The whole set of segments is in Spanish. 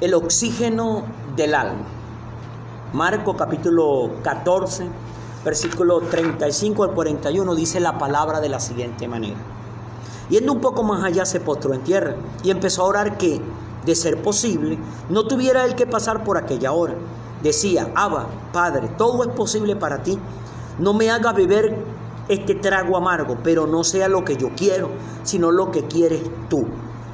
el oxígeno del alma. Marco capítulo 14, versículo 35 al 41 dice la palabra de la siguiente manera. Yendo un poco más allá se postró en tierra y empezó a orar que, de ser posible, no tuviera él que pasar por aquella hora. Decía, Abba, Padre, todo es posible para ti. No me haga beber este trago amargo, pero no sea lo que yo quiero, sino lo que quieres tú.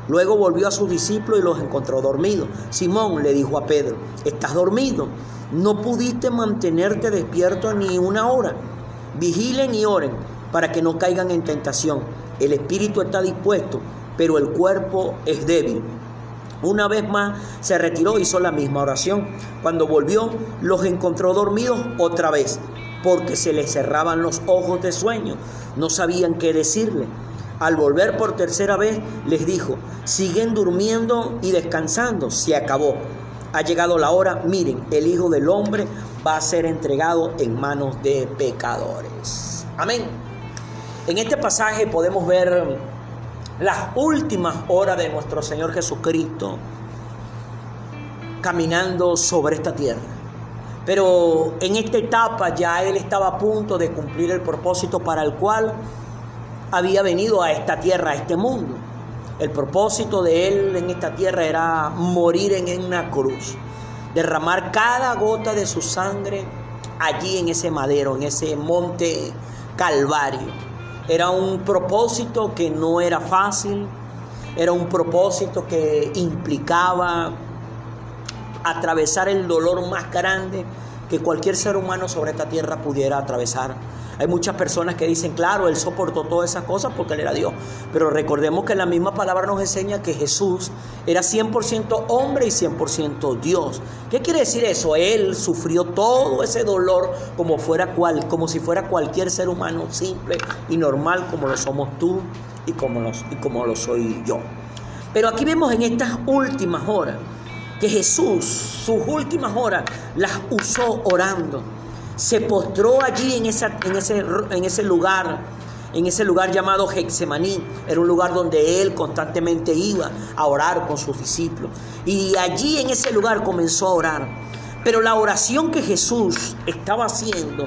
Luego volvió a sus discípulos y los encontró dormidos. Simón le dijo a Pedro, ¿estás dormido? ¿No pudiste mantenerte despierto ni una hora? Vigilen y oren para que no caigan en tentación. El espíritu está dispuesto, pero el cuerpo es débil. Una vez más se retiró, hizo la misma oración. Cuando volvió, los encontró dormidos otra vez, porque se les cerraban los ojos de sueño. No sabían qué decirle. Al volver por tercera vez, les dijo, siguen durmiendo y descansando, se acabó. Ha llegado la hora, miren, el Hijo del Hombre va a ser entregado en manos de pecadores. Amén. En este pasaje podemos ver las últimas horas de nuestro Señor Jesucristo caminando sobre esta tierra. Pero en esta etapa ya Él estaba a punto de cumplir el propósito para el cual había venido a esta tierra, a este mundo. El propósito de él en esta tierra era morir en una cruz, derramar cada gota de su sangre allí en ese madero, en ese monte Calvario. Era un propósito que no era fácil, era un propósito que implicaba atravesar el dolor más grande que cualquier ser humano sobre esta tierra pudiera atravesar. Hay muchas personas que dicen, claro, Él soportó todas esas cosas porque Él era Dios. Pero recordemos que la misma palabra nos enseña que Jesús era 100% hombre y 100% Dios. ¿Qué quiere decir eso? Él sufrió todo ese dolor como, fuera cual, como si fuera cualquier ser humano simple y normal como lo somos tú y como, los, y como lo soy yo. Pero aquí vemos en estas últimas horas que Jesús, sus últimas horas, las usó orando se postró allí en, ese, lugar, en ese lugar llamado Hexemaní. Era un lugar donde él constantemente iba a orar con sus discípulos. Y allí en ese lugar comenzó a orar. Pero la oración que Jesús estaba haciendo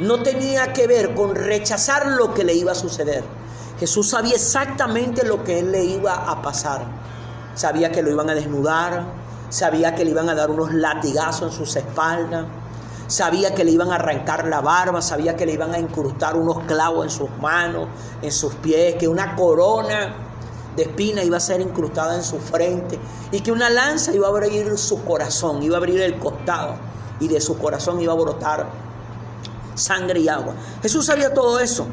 no tenía que ver con rechazar lo que le iba a suceder. Jesús sabía exactamente lo que él le iba a pasar. Sabía que lo iban a desnudar, sabía que le iban a dar unos latigazos en sus espaldas, sabía que le iban a arrancar la barba, sabía que le iban a incrustar unos clavos en sus manos, en sus pies, que una corona de espina iba a ser incrustada en su frente y que una lanza iba a abrir su corazón, iba a abrir el costado y de su corazón iba a brotar sangre y agua. Jesús sabía todo eso,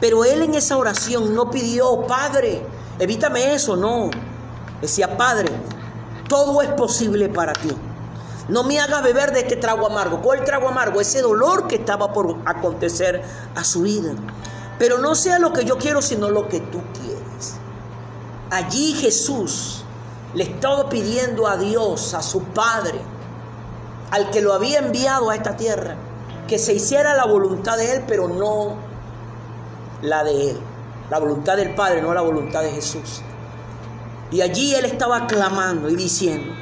pero él en esa oración no pidió, Padre, evítame eso, no. Decía, Padre, todo es posible para ti. No me haga beber de este trago amargo. ¿Cuál trago amargo? Ese dolor que estaba por acontecer a su vida. Pero no sea lo que yo quiero, sino lo que tú quieres. Allí Jesús le estaba pidiendo a Dios, a su Padre, al que lo había enviado a esta tierra, que se hiciera la voluntad de Él, pero no la de Él. La voluntad del Padre, no la voluntad de Jesús. Y allí Él estaba clamando y diciendo,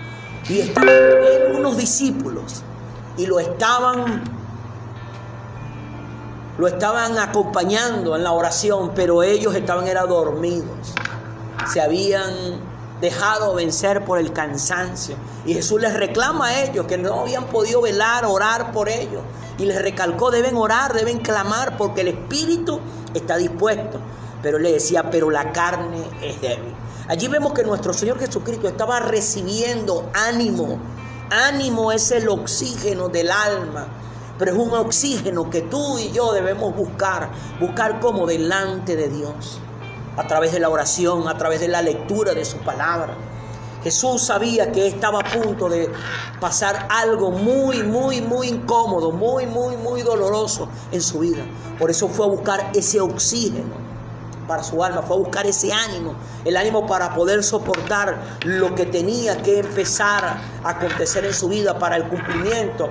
y estaban unos discípulos y lo estaban lo estaban acompañando en la oración, pero ellos estaban era dormidos. Se habían dejado vencer por el cansancio. Y Jesús les reclama a ellos que no habían podido velar, orar por ellos. Y les recalcó, deben orar, deben clamar, porque el espíritu está dispuesto. Pero le decía, pero la carne es débil. Allí vemos que nuestro Señor Jesucristo estaba recibiendo ánimo. Ánimo es el oxígeno del alma, pero es un oxígeno que tú y yo debemos buscar, buscar como delante de Dios, a través de la oración, a través de la lectura de su palabra. Jesús sabía que estaba a punto de pasar algo muy, muy, muy incómodo, muy, muy, muy doloroso en su vida. Por eso fue a buscar ese oxígeno para su alma, fue a buscar ese ánimo, el ánimo para poder soportar lo que tenía que empezar a acontecer en su vida para el cumplimiento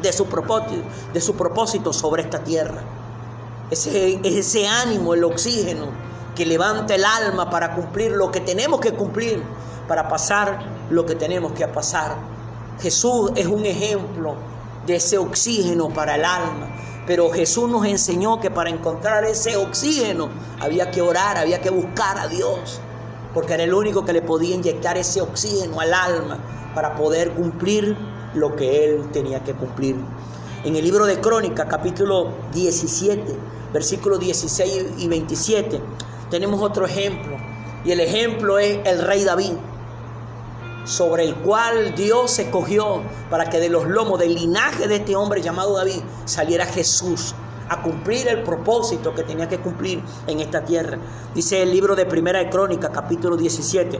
de su propósito, de su propósito sobre esta tierra. Ese, ese ánimo, el oxígeno que levanta el alma para cumplir lo que tenemos que cumplir, para pasar lo que tenemos que pasar. Jesús es un ejemplo de ese oxígeno para el alma. Pero Jesús nos enseñó que para encontrar ese oxígeno había que orar, había que buscar a Dios, porque era el único que le podía inyectar ese oxígeno al alma para poder cumplir lo que él tenía que cumplir. En el libro de Crónica, capítulo 17, versículos 16 y 27, tenemos otro ejemplo. Y el ejemplo es el rey David sobre el cual Dios escogió para que de los lomos del linaje de este hombre llamado David saliera Jesús a cumplir el propósito que tenía que cumplir en esta tierra. Dice el libro de Primera de Crónica, capítulo 17,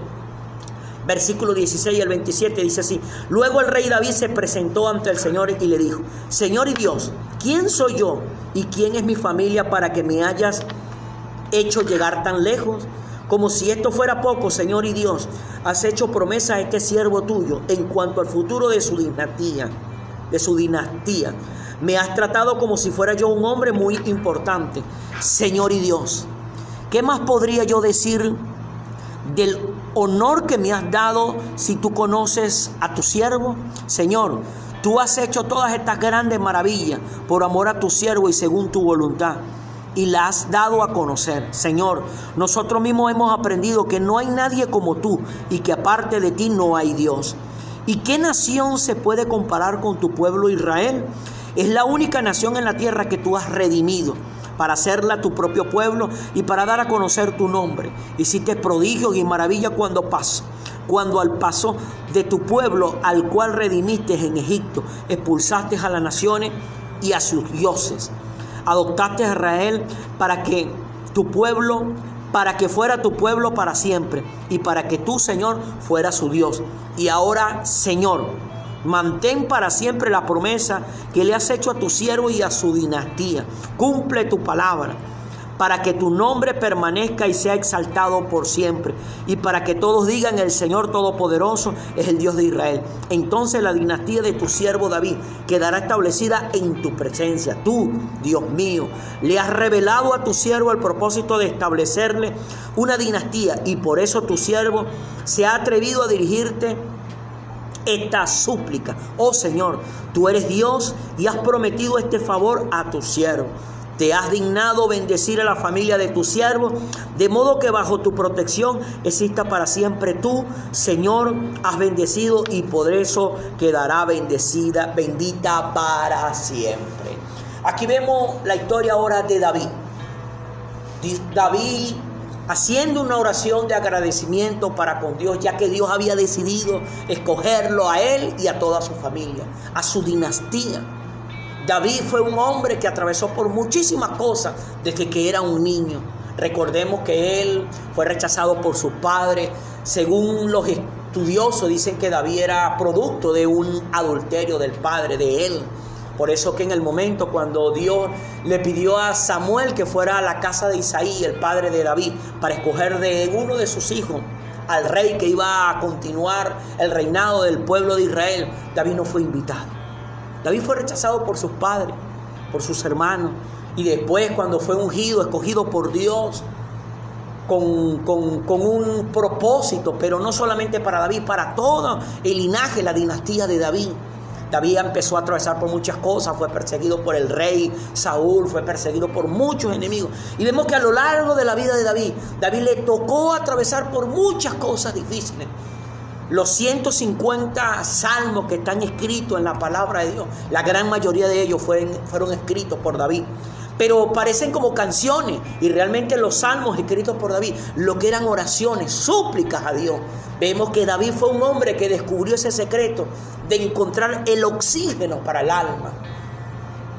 versículo 16 al 27, dice así, luego el rey David se presentó ante el Señor y le dijo, Señor y Dios, ¿quién soy yo y quién es mi familia para que me hayas hecho llegar tan lejos? Como si esto fuera poco, Señor y Dios, has hecho promesa a este siervo tuyo en cuanto al futuro de su dinastía, de su dinastía. Me has tratado como si fuera yo un hombre muy importante, Señor y Dios. ¿Qué más podría yo decir del honor que me has dado si tú conoces a tu siervo? Señor, tú has hecho todas estas grandes maravillas por amor a tu siervo y según tu voluntad y la has dado a conocer. Señor, nosotros mismos hemos aprendido que no hay nadie como tú y que aparte de ti no hay Dios. ¿Y qué nación se puede comparar con tu pueblo Israel? Es la única nación en la tierra que tú has redimido para hacerla tu propio pueblo y para dar a conocer tu nombre. Hiciste prodigios y maravillas cuando pasó, cuando al paso de tu pueblo al cual redimiste en Egipto, expulsaste a las naciones y a sus dioses adoptaste a Israel para que tu pueblo, para que fuera tu pueblo para siempre y para que tú, Señor, fuera su Dios. Y ahora, Señor, mantén para siempre la promesa que le has hecho a tu siervo y a su dinastía. Cumple tu palabra para que tu nombre permanezca y sea exaltado por siempre, y para que todos digan el Señor Todopoderoso es el Dios de Israel. Entonces la dinastía de tu siervo David quedará establecida en tu presencia. Tú, Dios mío, le has revelado a tu siervo el propósito de establecerle una dinastía, y por eso tu siervo se ha atrevido a dirigirte esta súplica. Oh Señor, tú eres Dios y has prometido este favor a tu siervo. Te has dignado bendecir a la familia de tu siervo, de modo que bajo tu protección exista para siempre tú, Señor, has bendecido y por eso quedará bendecida, bendita para siempre. Aquí vemos la historia ahora de David. David haciendo una oración de agradecimiento para con Dios, ya que Dios había decidido escogerlo a él y a toda su familia, a su dinastía. David fue un hombre que atravesó por muchísimas cosas desde que era un niño. Recordemos que él fue rechazado por su padre. Según los estudiosos dicen que David era producto de un adulterio del padre de él. Por eso que en el momento cuando Dios le pidió a Samuel que fuera a la casa de Isaí, el padre de David, para escoger de uno de sus hijos al rey que iba a continuar el reinado del pueblo de Israel, David no fue invitado. David fue rechazado por sus padres, por sus hermanos, y después cuando fue ungido, escogido por Dios, con, con, un propósito, pero no solamente para David, para todo el linaje, la dinastía de David. David empezó a atravesar por muchas cosas, fue perseguido por el rey Saúl, fue perseguido por muchos enemigos. Y vemos que a lo largo de la vida de David, David le tocó atravesar por muchas cosas difíciles. Los 150 salmos que están escritos en la palabra de Dios, la gran mayoría de ellos fueron, escritos por David. Pero parecen como canciones y realmente los salmos escritos por David, lo que eran oraciones, súplicas a Dios. Vemos que David fue un hombre que descubrió ese secreto de encontrar el oxígeno para el alma.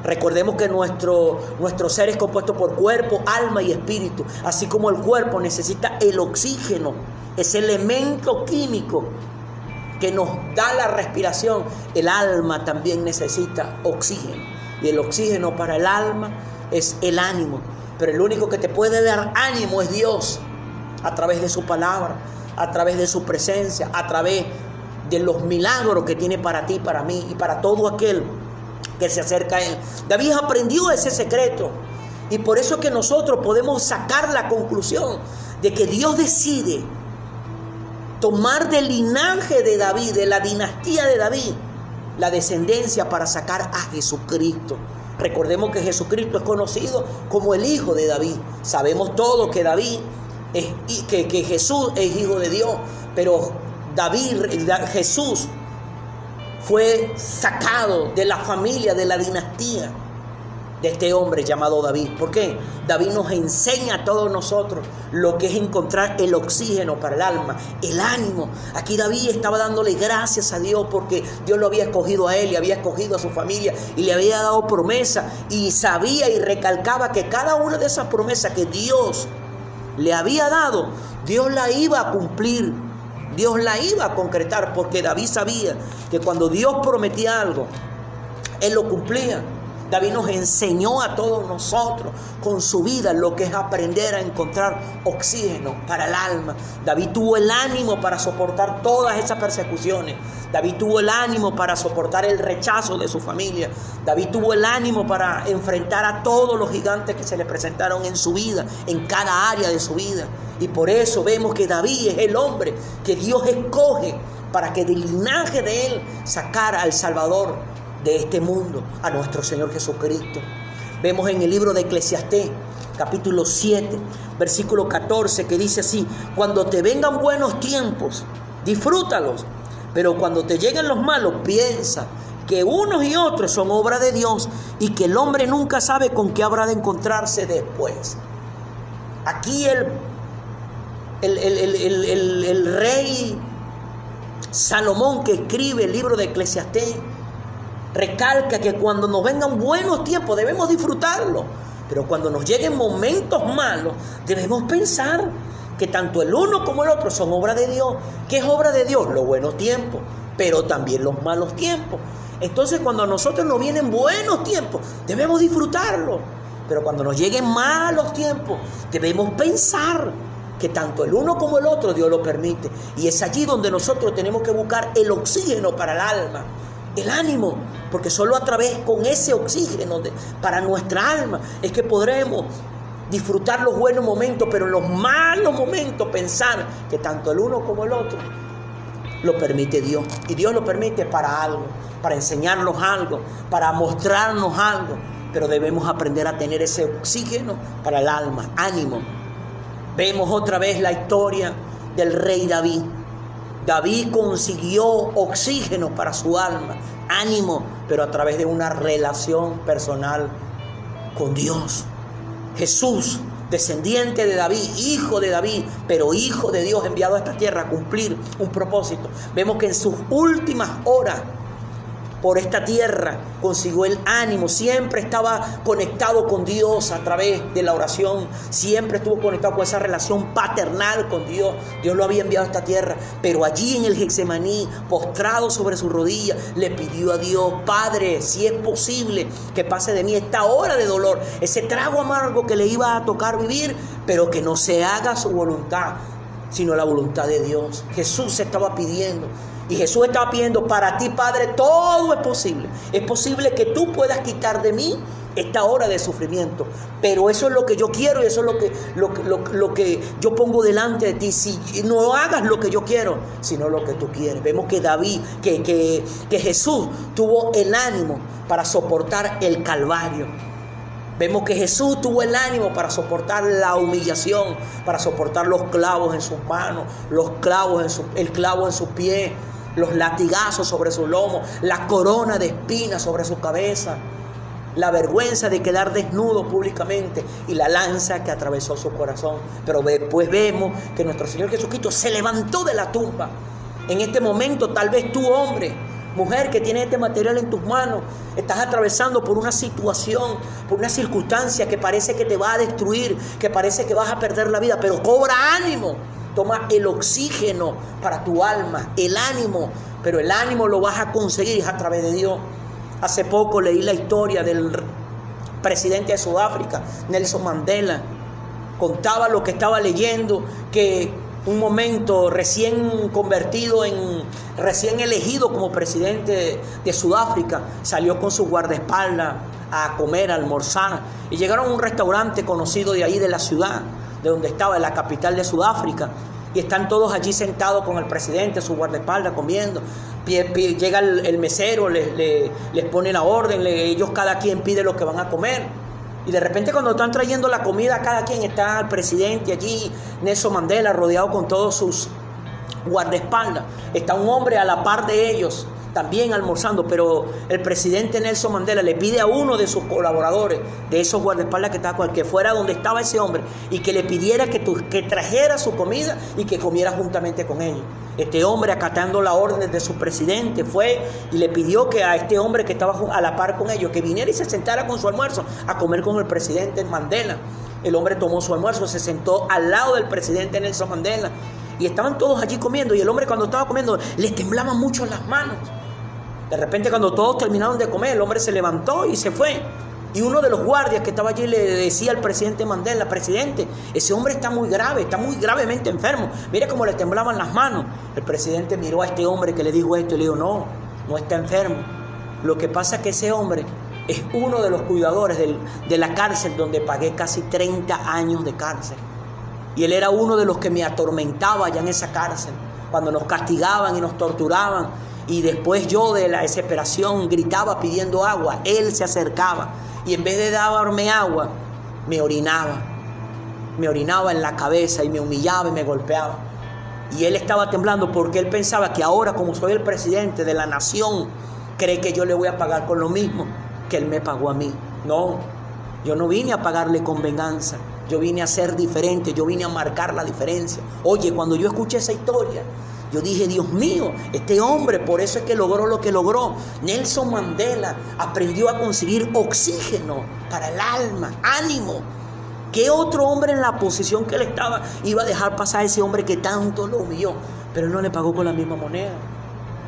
Recordemos que nuestro, nuestro ser es compuesto por cuerpo, alma y espíritu, así como el cuerpo necesita el oxígeno ese elemento químico que nos da la respiración, el alma también necesita oxígeno. Y el oxígeno para el alma es el ánimo. Pero el único que te puede dar ánimo es Dios, a través de su palabra, a través de su presencia, a través de los milagros que tiene para ti, para mí y para todo aquel que se acerca a Él. David aprendió ese secreto y por eso es que nosotros podemos sacar la conclusión de que Dios decide tomar del linaje de David, de la dinastía de David, la descendencia para sacar a Jesucristo. Recordemos que Jesucristo es conocido como el hijo de David. Sabemos todos que David es, que, que Jesús es hijo de Dios, pero David, Jesús fue sacado de la familia, de la dinastía de este hombre llamado David. ¿Por qué? David nos enseña a todos nosotros lo que es encontrar el oxígeno para el alma, el ánimo. Aquí David estaba dándole gracias a Dios porque Dios lo había escogido a él y había escogido a su familia y le había dado promesa y sabía y recalcaba que cada una de esas promesas que Dios le había dado, Dios la iba a cumplir. Dios la iba a concretar porque David sabía que cuando Dios prometía algo, Él lo cumplía. David nos enseñó a todos nosotros con su vida lo que es aprender a encontrar oxígeno para el alma. David tuvo el ánimo para soportar todas esas persecuciones. David tuvo el ánimo para soportar el rechazo de su familia. David tuvo el ánimo para enfrentar a todos los gigantes que se le presentaron en su vida, en cada área de su vida. Y por eso vemos que David es el hombre que Dios escoge para que del linaje de él sacara al Salvador de este mundo, a nuestro Señor Jesucristo. Vemos en el libro de Eclesiastés, capítulo 7, versículo 14, que dice así, cuando te vengan buenos tiempos, disfrútalos, pero cuando te lleguen los malos, piensa que unos y otros son obra de Dios y que el hombre nunca sabe con qué habrá de encontrarse después. Aquí el, el, el, el rey Salomón que escribe el libro de Eclesiastés, recalca que cuando nos vengan buenos tiempos debemos disfrutarlo, pero cuando nos lleguen momentos malos debemos pensar que tanto el uno como el otro son obra de Dios. ¿Qué es obra de Dios? Los buenos tiempos, pero también los malos tiempos. Entonces cuando a nosotros nos vienen buenos tiempos, debemos disfrutarlo. Pero cuando nos lleguen malos tiempos, debemos pensar que tanto el uno como el otro Dios lo permite. Y es allí donde nosotros tenemos que buscar el oxígeno para el alma el ánimo, porque solo a través con ese oxígeno para nuestra alma es que podremos disfrutar los buenos momentos, pero en los malos momentos pensar que tanto el uno como el otro lo permite Dios. Y Dios lo permite para algo, para enseñarnos algo, para mostrarnos algo. Pero debemos aprender a tener ese oxígeno para el alma, ánimo. Vemos otra vez la historia del rey David. David consiguió oxígeno para su alma, ánimo, pero a través de una relación personal con Dios. Jesús, descendiente de David, hijo de David, pero hijo de Dios enviado a esta tierra a cumplir un propósito. Vemos que en sus últimas horas por esta tierra, consiguió el ánimo, siempre estaba conectado con Dios a través de la oración, siempre estuvo conectado con esa relación paternal con Dios. Dios lo había enviado a esta tierra, pero allí en el Getsemaní, postrado sobre su rodilla, le pidió a Dios, Padre, si es posible que pase de mí esta hora de dolor, ese trago amargo que le iba a tocar vivir, pero que no se haga su voluntad, sino la voluntad de Dios. Jesús estaba pidiendo y Jesús estaba pidiendo para ti, Padre, todo es posible. Es posible que tú puedas quitar de mí esta hora de sufrimiento. Pero eso es lo que yo quiero y eso es lo que, lo, que yo pongo delante de ti. Si no hagas lo que yo quiero, sino lo que tú quieres. Vemos que David, que, que, que Jesús tuvo el ánimo para soportar el calvario. Vemos que Jesús tuvo el ánimo para soportar la humillación, para soportar los clavos en sus manos, los clavos en su, el clavo en sus pies, los latigazos sobre su lomo, la corona de espinas sobre su cabeza, la vergüenza de quedar desnudo públicamente y la lanza que atravesó su corazón. Pero después vemos que nuestro Señor Jesucristo se levantó de la tumba. En este momento tal vez tú hombre, mujer que tiene este material en tus manos, estás atravesando por una situación, por una circunstancia que parece que te va a destruir, que parece que vas a perder la vida, pero cobra ánimo Toma el oxígeno para tu alma, el ánimo, pero el ánimo lo vas a conseguir a través de Dios. Hace poco leí la historia del presidente de Sudáfrica, Nelson Mandela. Contaba lo que estaba leyendo, que un momento recién convertido en, recién elegido como presidente de Sudáfrica, salió con su guardaespaldas a comer, a almorzar, y llegaron a un restaurante conocido de ahí de la ciudad de donde estaba, en la capital de Sudáfrica. y están todos allí sentados con el presidente, su guardaespaldas, comiendo. Llega el, mesero, les, pone la orden, ellos cada quien pide lo que van a comer. Y de repente cuando están trayendo la comida, cada quien está el presidente allí, Nelson Mandela, rodeado con todos sus guardaespaldas. Está un hombre a la par de ellos, también almorzando, pero el presidente Nelson Mandela le pide a uno de sus colaboradores, de esos guardaespaldas que estaba, que fuera donde estaba ese hombre y que le pidiera que, que trajera su comida y que comiera juntamente con ellos. Este hombre, acatando la orden de su presidente, fue y le pidió que a este hombre que estaba a la par con ellos, que viniera y se sentara con su almuerzo a comer con el presidente Mandela. El hombre tomó su almuerzo, se sentó al lado del presidente Nelson Mandela y estaban todos allí comiendo y el hombre cuando estaba comiendo le temblaban mucho las manos. De repente cuando todos terminaron de comer, el hombre se levantó y se fue. Y uno de los guardias que estaba allí le decía al presidente Mandela, presidente, ese hombre está muy grave, está muy gravemente enfermo. Mira cómo le temblaban las manos. El presidente miró a este hombre que le dijo esto y le dijo, no, no está enfermo. Lo que pasa es que ese hombre es uno de los cuidadores de la cárcel donde pagué casi 30 años de cárcel. Y él era uno de los que me atormentaba allá en esa cárcel, cuando nos castigaban y nos torturaban y después yo de la desesperación gritaba pidiendo agua. Él se acercaba y en vez de darme agua, me orinaba. Me orinaba en la cabeza y me humillaba y me golpeaba. Y él estaba temblando porque él pensaba que ahora como soy el presidente de la nación, cree que yo le voy a pagar con lo mismo que él me pagó a mí. No, yo no vine a pagarle con venganza. Yo vine a ser diferente, yo vine a marcar la diferencia. Oye, cuando yo escuché esa historia, yo dije, Dios mío, este hombre por eso es que logró lo que logró. Nelson Mandela aprendió a conseguir oxígeno para el alma, ánimo. ¿Qué otro hombre en la posición que él estaba iba a dejar pasar a ese hombre que tanto lo vio? Pero él no le pagó con la misma moneda.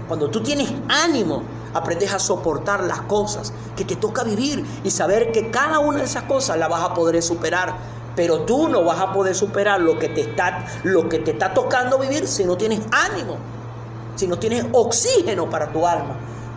Cuando tú tienes ánimo, aprendes a soportar las cosas que te toca vivir y saber que cada una de esas cosas la vas a poder superar pero tú no vas a poder superar lo que te está, lo que te está tocando vivir si no tienes ánimo, si no tienes oxígeno para tu alma.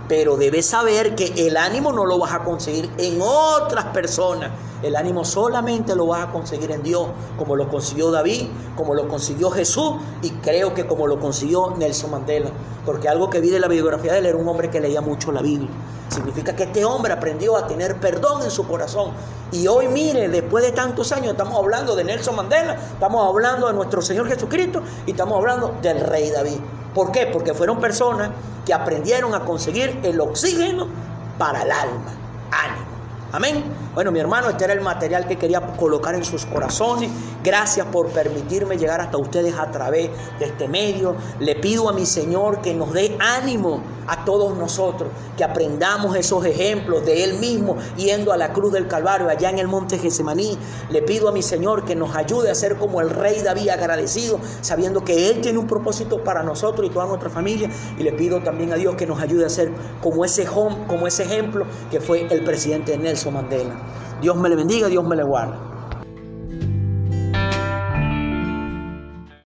Pero debes saber que el ánimo no lo vas a conseguir en otras personas. El ánimo solamente lo vas a conseguir en Dios, como lo consiguió David, como lo consiguió Jesús y creo que como lo consiguió Nelson Mandela. Porque algo que vi de la biografía de él era un hombre que leía mucho la Biblia. Significa que este hombre aprendió a tener perdón en su corazón. Y hoy, mire, después de tantos años, estamos hablando de Nelson Mandela, estamos hablando de nuestro Señor Jesucristo y estamos hablando del Rey David. ¿Por qué? Porque fueron personas que aprendieron a conseguir el oxígeno para el alma. Ánimo. Amén. Bueno, mi hermano, este era el material que quería colocar en sus corazones. Gracias por permitirme llegar hasta ustedes a través de este medio. Le pido a mi Señor que nos dé ánimo a todos nosotros, que aprendamos esos ejemplos de Él mismo yendo a la cruz del Calvario, allá en el monte Gesemaní. Le pido a mi Señor que nos ayude a ser como el rey David agradecido, sabiendo que Él tiene un propósito para nosotros y toda nuestra familia. Y le pido también a Dios que nos ayude a ser como ese, como ese ejemplo que fue el presidente Nelson Mandela. Dios me le bendiga, Dios me le guarde.